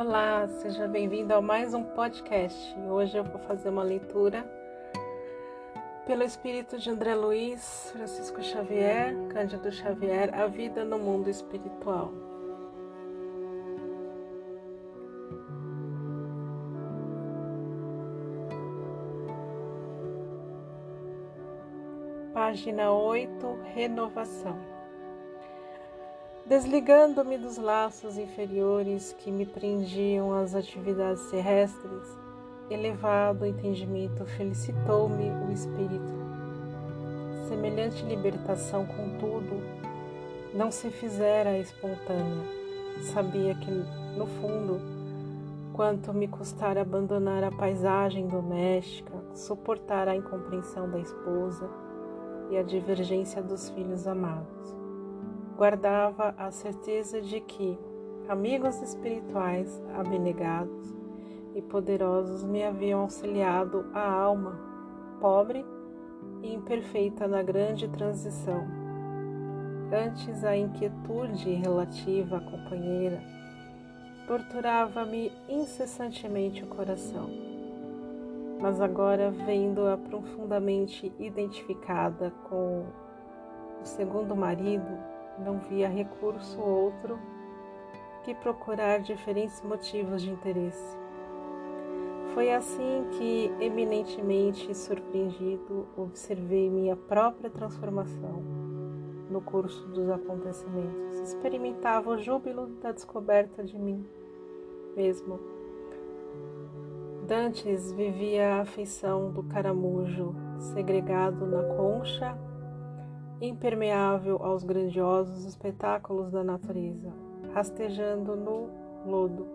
Olá, seja bem-vindo a mais um podcast. Hoje eu vou fazer uma leitura pelo espírito de André Luiz, Francisco Xavier, Cândido Xavier, A Vida no Mundo Espiritual. Página 8 Renovação. Desligando-me dos laços inferiores que me prendiam às atividades terrestres, elevado entendimento felicitou-me o espírito. Semelhante libertação, contudo, não se fizera espontânea. Sabia que, no fundo, quanto me custara abandonar a paisagem doméstica, suportar a incompreensão da esposa e a divergência dos filhos amados guardava a certeza de que amigos espirituais abnegados e poderosos me haviam auxiliado a alma, pobre e imperfeita na grande transição. Antes a inquietude relativa à companheira torturava-me incessantemente o coração. Mas agora, vendo-a profundamente identificada com o segundo marido, não via recurso outro que procurar diferentes motivos de interesse. Foi assim que, eminentemente surpreendido, observei minha própria transformação no curso dos acontecimentos. Experimentava o júbilo da descoberta de mim mesmo. Dantes vivia a afeição do caramujo segregado na concha impermeável aos grandiosos espetáculos da natureza, rastejando no lodo.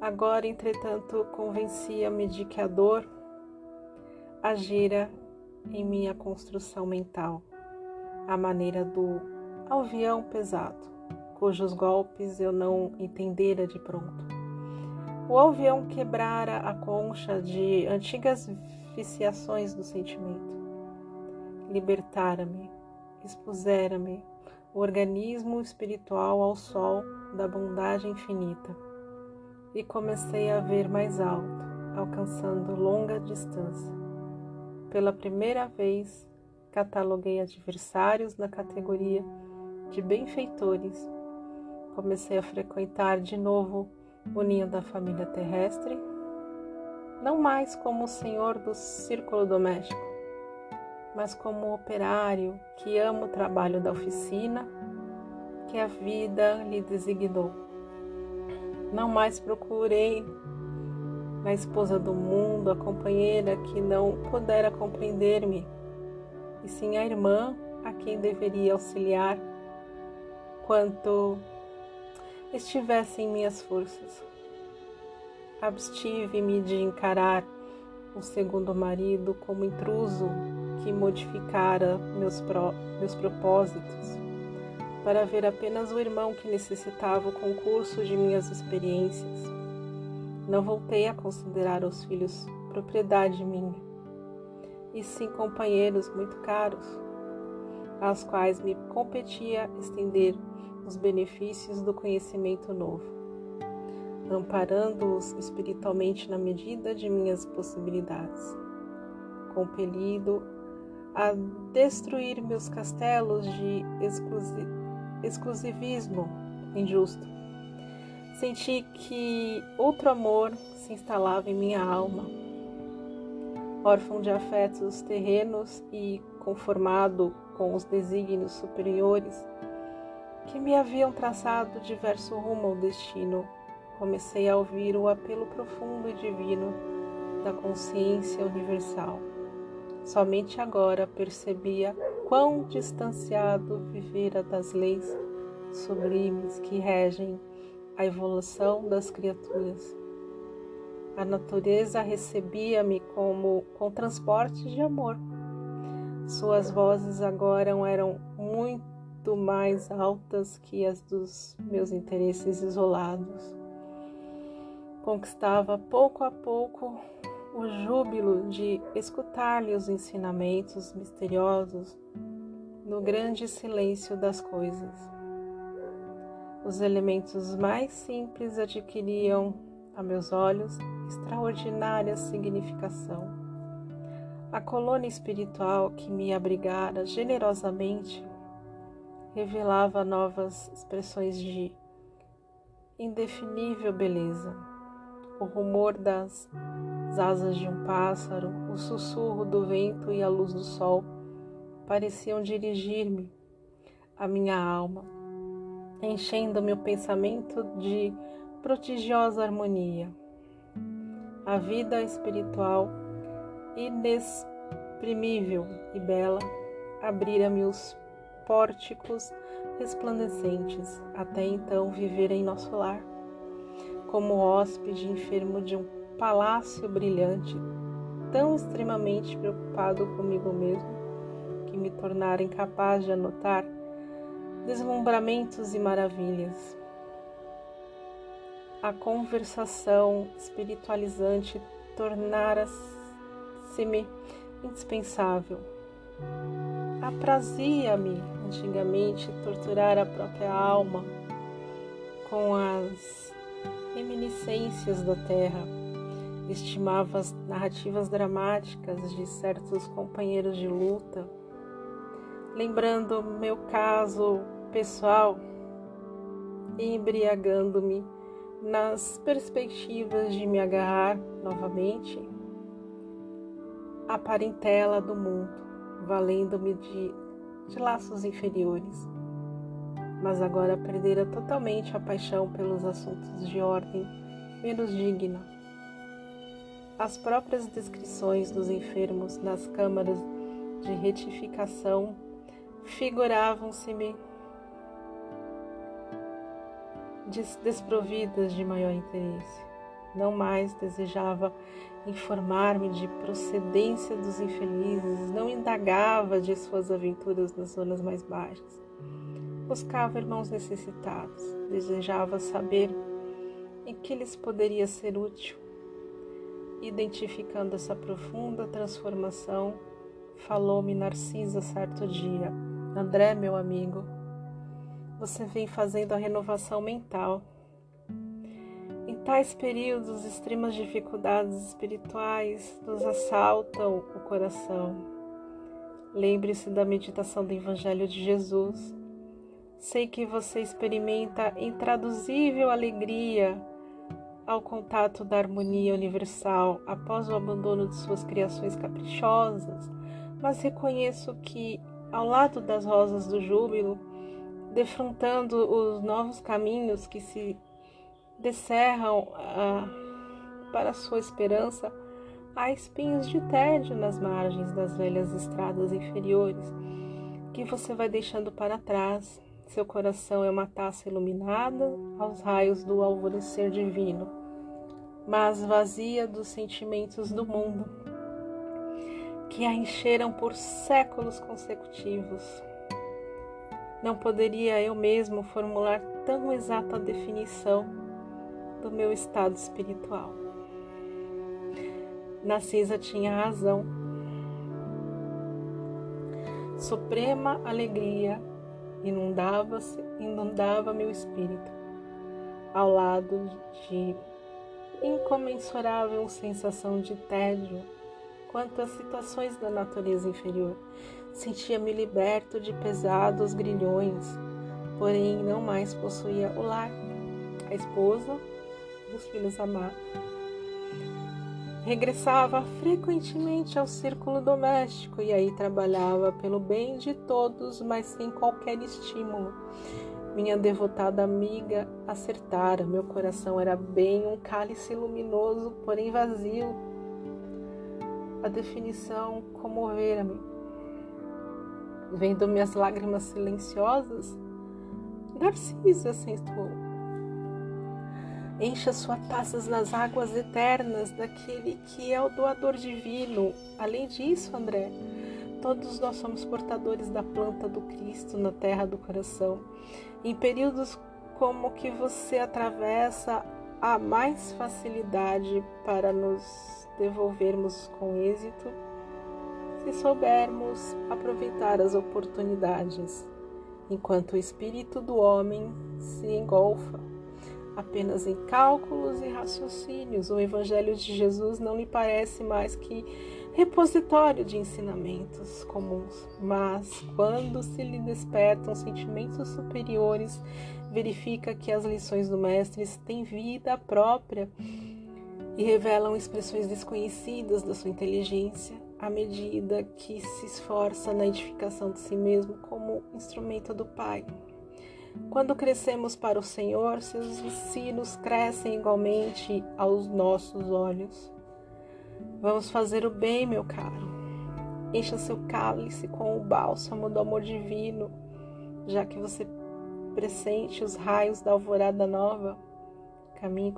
Agora, entretanto, convencia-me de que a dor agira em minha construção mental, à maneira do alvião pesado, cujos golpes eu não entendera de pronto. O alvião quebrara a concha de antigas viciações do sentimento libertara-me, expusera-me o organismo espiritual ao sol da bondade infinita e comecei a ver mais alto, alcançando longa distância. Pela primeira vez, cataloguei adversários na categoria de benfeitores. Comecei a frequentar de novo o ninho da família terrestre, não mais como o senhor do círculo doméstico, mas como operário que ama o trabalho da oficina que a vida lhe designou. Não mais procurei na esposa do mundo a companheira que não pudera compreender-me, e sim a irmã a quem deveria auxiliar quanto estivesse em minhas forças. Abstive-me de encarar o segundo marido como intruso que modificara meus, meus propósitos, para ver apenas o irmão que necessitava o concurso de minhas experiências. Não voltei a considerar os filhos propriedade minha, e sim companheiros muito caros, aos quais me competia estender os benefícios do conhecimento novo amparando-os espiritualmente na medida de minhas possibilidades. Compelido a destruir meus castelos de exclusi exclusivismo injusto, senti que outro amor se instalava em minha alma. Órfão de afetos terrenos e conformado com os desígnios superiores que me haviam traçado diverso rumo ao destino comecei a ouvir o apelo profundo e divino da consciência universal. Somente agora percebia quão distanciado vivera das leis sublimes que regem a evolução das criaturas. A natureza recebia-me como com transporte de amor. Suas vozes agora eram muito mais altas que as dos meus interesses isolados conquistava pouco a pouco o júbilo de escutar-lhe os ensinamentos misteriosos no grande silêncio das coisas. Os elementos mais simples adquiriam, a meus olhos, extraordinária significação. A colônia espiritual que me abrigara generosamente revelava novas expressões de indefinível beleza. O rumor das asas de um pássaro, o sussurro do vento e a luz do sol pareciam dirigir-me a minha alma enchendo meu pensamento de prodigiosa harmonia. A vida espiritual, inexprimível e bela, abrira-me os pórticos resplandecentes, até então viver em nosso lar, como hóspede enfermo de um palácio brilhante, tão extremamente preocupado comigo mesmo que me tornara incapaz de anotar deslumbramentos e maravilhas. A conversação espiritualizante tornara-se-me indispensável. Aprazia-me antigamente torturar a própria alma com as reminiscências da terra. Estimava as narrativas dramáticas de certos companheiros de luta, lembrando meu caso pessoal, embriagando-me nas perspectivas de me agarrar novamente à parentela do mundo, valendo-me de, de laços inferiores. Mas agora perdera totalmente a paixão pelos assuntos de ordem menos digna. As próprias descrições dos enfermos nas câmaras de retificação figuravam-se-me desprovidas de maior interesse. Não mais desejava informar-me de procedência dos infelizes, não indagava de suas aventuras nas zonas mais baixas. Buscava irmãos necessitados, desejava saber em que lhes poderia ser útil. Identificando essa profunda transformação, falou-me Narcisa certo dia: André, meu amigo, você vem fazendo a renovação mental. Em tais períodos, extremas dificuldades espirituais nos assaltam o coração. Lembre-se da meditação do Evangelho de Jesus. Sei que você experimenta intraduzível alegria ao contato da harmonia universal após o abandono de suas criações caprichosas, mas reconheço que, ao lado das rosas do júbilo, defrontando os novos caminhos que se descerram ah, para sua esperança, há espinhos de tédio nas margens das velhas estradas inferiores que você vai deixando para trás. Seu coração é uma taça iluminada aos raios do alvorecer divino, mas vazia dos sentimentos do mundo que a encheram por séculos consecutivos. Não poderia eu mesmo formular tão exata definição do meu estado espiritual. Narcisa tinha razão. Suprema alegria inundava-se, inundava meu espírito, ao lado de incomensurável sensação de tédio quanto às situações da natureza inferior Sentia-me liberto de pesados grilhões, porém não mais possuía o lar, a esposa os filhos amados. Regressava frequentemente ao círculo doméstico e aí trabalhava pelo bem de todos, mas sem qualquer estímulo. Minha devotada amiga acertara, meu coração era bem um cálice luminoso, porém vazio. A definição comovera-me Vendo minhas lágrimas silenciosas, Narcisa acentuou. Encha suas taças nas águas eternas daquele que é o doador divino. Além disso, André, todos nós somos portadores da planta do Cristo na terra do coração. Em períodos como que você atravessa, há mais facilidade para nos devolvermos com êxito se soubermos aproveitar as oportunidades. enquanto o espírito do homem se engolfa apenas em cálculos e raciocínios. O Evangelho de Jesus não lhe parece mais que repositório de ensinamentos comuns, mas quando se lhe despertam sentimentos superiores, verifica que as lições do Mestre têm vida própria e revelam expressões desconhecidas da sua inteligência à medida que se esforça na edificação de si mesmo como instrumento do Pai. Quando crescemos para o Senhor, seus ensinos crescem igualmente aos nossos olhos. Vamos fazer o bem, meu caro. Encha seu cálice com o bálsamo do amor divino, já que você pressente os raios da alvorada nova. Caminhe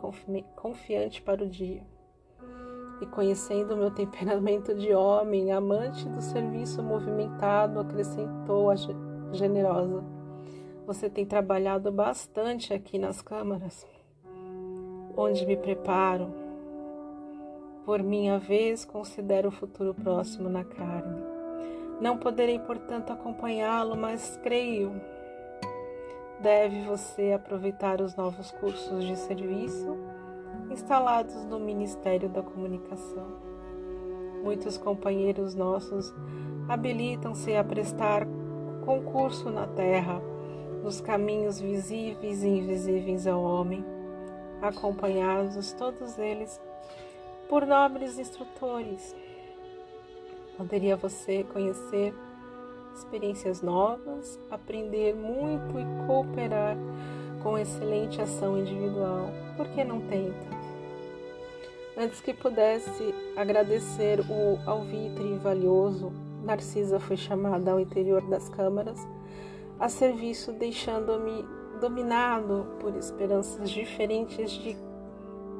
confiante para o dia. E conhecendo o meu temperamento de homem, amante do serviço movimentado, acrescentou a generosa você tem trabalhado bastante aqui nas câmaras, onde me preparo. Por minha vez, considero o futuro próximo na carne. Não poderei, portanto, acompanhá-lo, mas creio. Deve você aproveitar os novos cursos de serviço instalados no Ministério da Comunicação. Muitos companheiros nossos habilitam-se a prestar concurso na Terra nos caminhos visíveis e invisíveis ao homem, acompanhados todos eles por nobres instrutores. Poderia você conhecer experiências novas, aprender muito e cooperar com excelente ação individual. Por que não tenta? Antes que pudesse agradecer o alvitre valioso, Narcisa foi chamada ao interior das câmaras a serviço, deixando-me dominado por esperanças diferentes de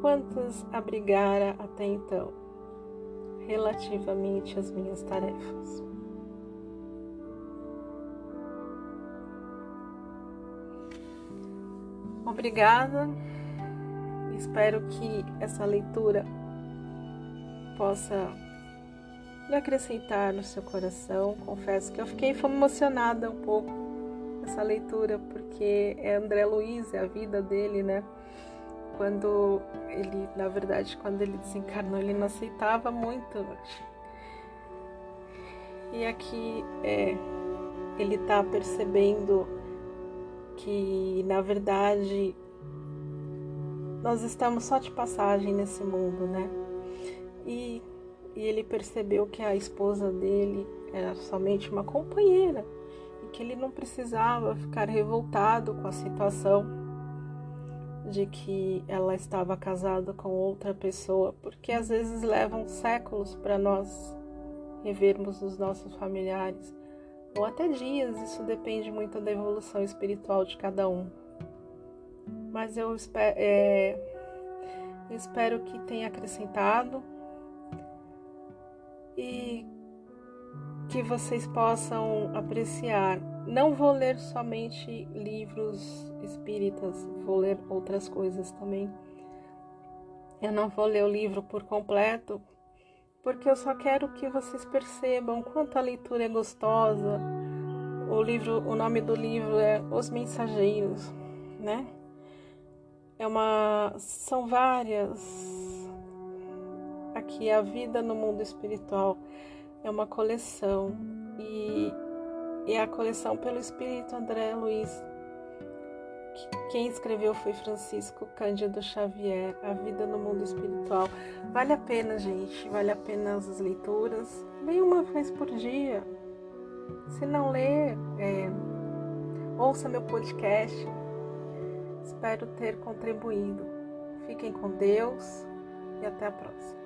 quantas abrigara até então, relativamente às minhas tarefas. Obrigada. Espero que essa leitura possa lhe acrescentar no seu coração. Confesso que eu fiquei emocionada um pouco essa leitura, porque é André Luiz, é a vida dele, né? Quando ele, na verdade, quando ele desencarnou, ele não aceitava muito. E aqui é, ele está percebendo que, na verdade, nós estamos só de passagem nesse mundo, né? E, e ele percebeu que a esposa dele era somente uma companheira que ele não precisava ficar revoltado com a situação de que ela estava casada com outra pessoa, porque às vezes levam séculos para nós revermos os nossos familiares, ou até dias, isso depende muito da evolução espiritual de cada um. Mas eu espero, é, espero que tenha acrescentado e que vocês possam apreciar. Não vou ler somente livros espíritas, vou ler outras coisas também. Eu não vou ler o livro por completo, porque eu só quero que vocês percebam quanto a leitura é gostosa. O livro, o nome do livro é Os Mensageiros, né? É uma são várias aqui a vida no mundo espiritual é uma coleção e, é a coleção pelo Espírito André Luiz. Quem escreveu foi Francisco Cândido Xavier, A Vida no Mundo Espiritual. Vale a pena, gente, vale a pena as leituras. Leia uma vez por dia. Se não ler, é, ouça meu podcast. Espero ter contribuído. Fiquem com Deus e até a próxima.